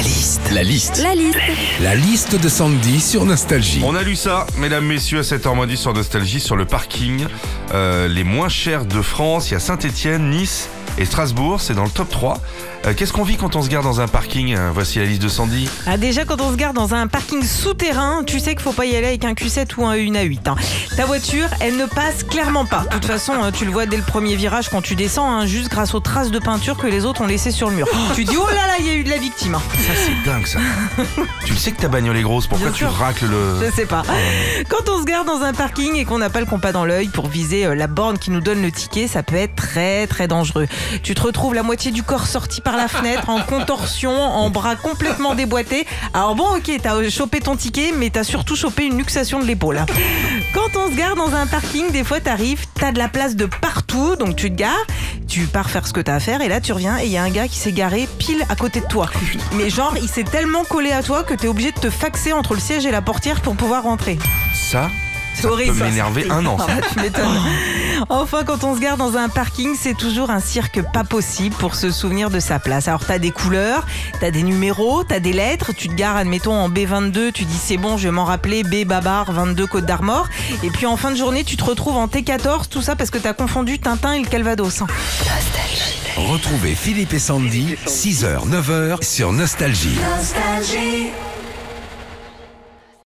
La liste. La liste. La liste. La liste de Sandy sur Nostalgie. On a lu ça, mesdames, messieurs, à 7h10 sur Nostalgie, sur le parking. euh, les moins chers de France. Il y a Saint-Etienne, Nice et Strasbourg. C'est dans le top 3. Euh, Qu'est-ce qu'on vit quand on se garde dans un parking Euh, Voici la liste de Sandy. Ah, déjà, quand on se garde dans un parking souterrain, tu sais qu'il faut pas y aller avec un Q7 ou un une A8. hein. Ta voiture, elle ne passe clairement pas. De toute façon, hein, tu le vois dès le premier virage quand tu descends, hein, juste grâce aux traces de peinture que les autres ont laissées sur le mur. tu dis, oh là là, il y a eu de la victime. Ça, c'est dingue, ça. tu le sais que ta bagnole est grosse. Pourquoi Bien tu sûr. racles le. Je sais pas. Quand on se garde dans un parking et qu'on n'a pas le compas dans l'œil pour viser euh, la borne qui nous donne le ticket, ça peut être très très dangereux. Tu te retrouves la moitié du corps sorti par la fenêtre, en contorsion, en bras complètement déboîtés. Alors bon, ok, t'as chopé ton ticket, mais t'as surtout chopé une luxation de l'épaule. hein. Quand on se garde dans un parking, des fois t'arrives, t'as de la place de partout, donc tu te gares, tu pars faire ce que t'as à faire, et là tu reviens et il y a un gars qui s'est garé pile à côté de toi. Mais genre, il s'est tellement collé à toi que t'es obligé de te faxer entre le siège et la portière pour pouvoir rentrer. Ça, ça horrible, peut m'énerver un an. ça. Ah tu m'étonnes. Enfin, quand on se garde dans un parking, c'est toujours un cirque pas possible pour se souvenir de sa place. Alors, t'as des couleurs, t'as des numéros, t'as des lettres. Tu te gares, admettons, en B22, tu dis c'est bon, je vais m'en rappeler, B Babar 22 Côte d'Armor. Et puis en fin de journée, tu te retrouves en T14, tout ça parce que t'as confondu Tintin et le Calvados. Retrouvez Philippe et Sandy, 6h, 9h sur Nostalgie. Nostalgie.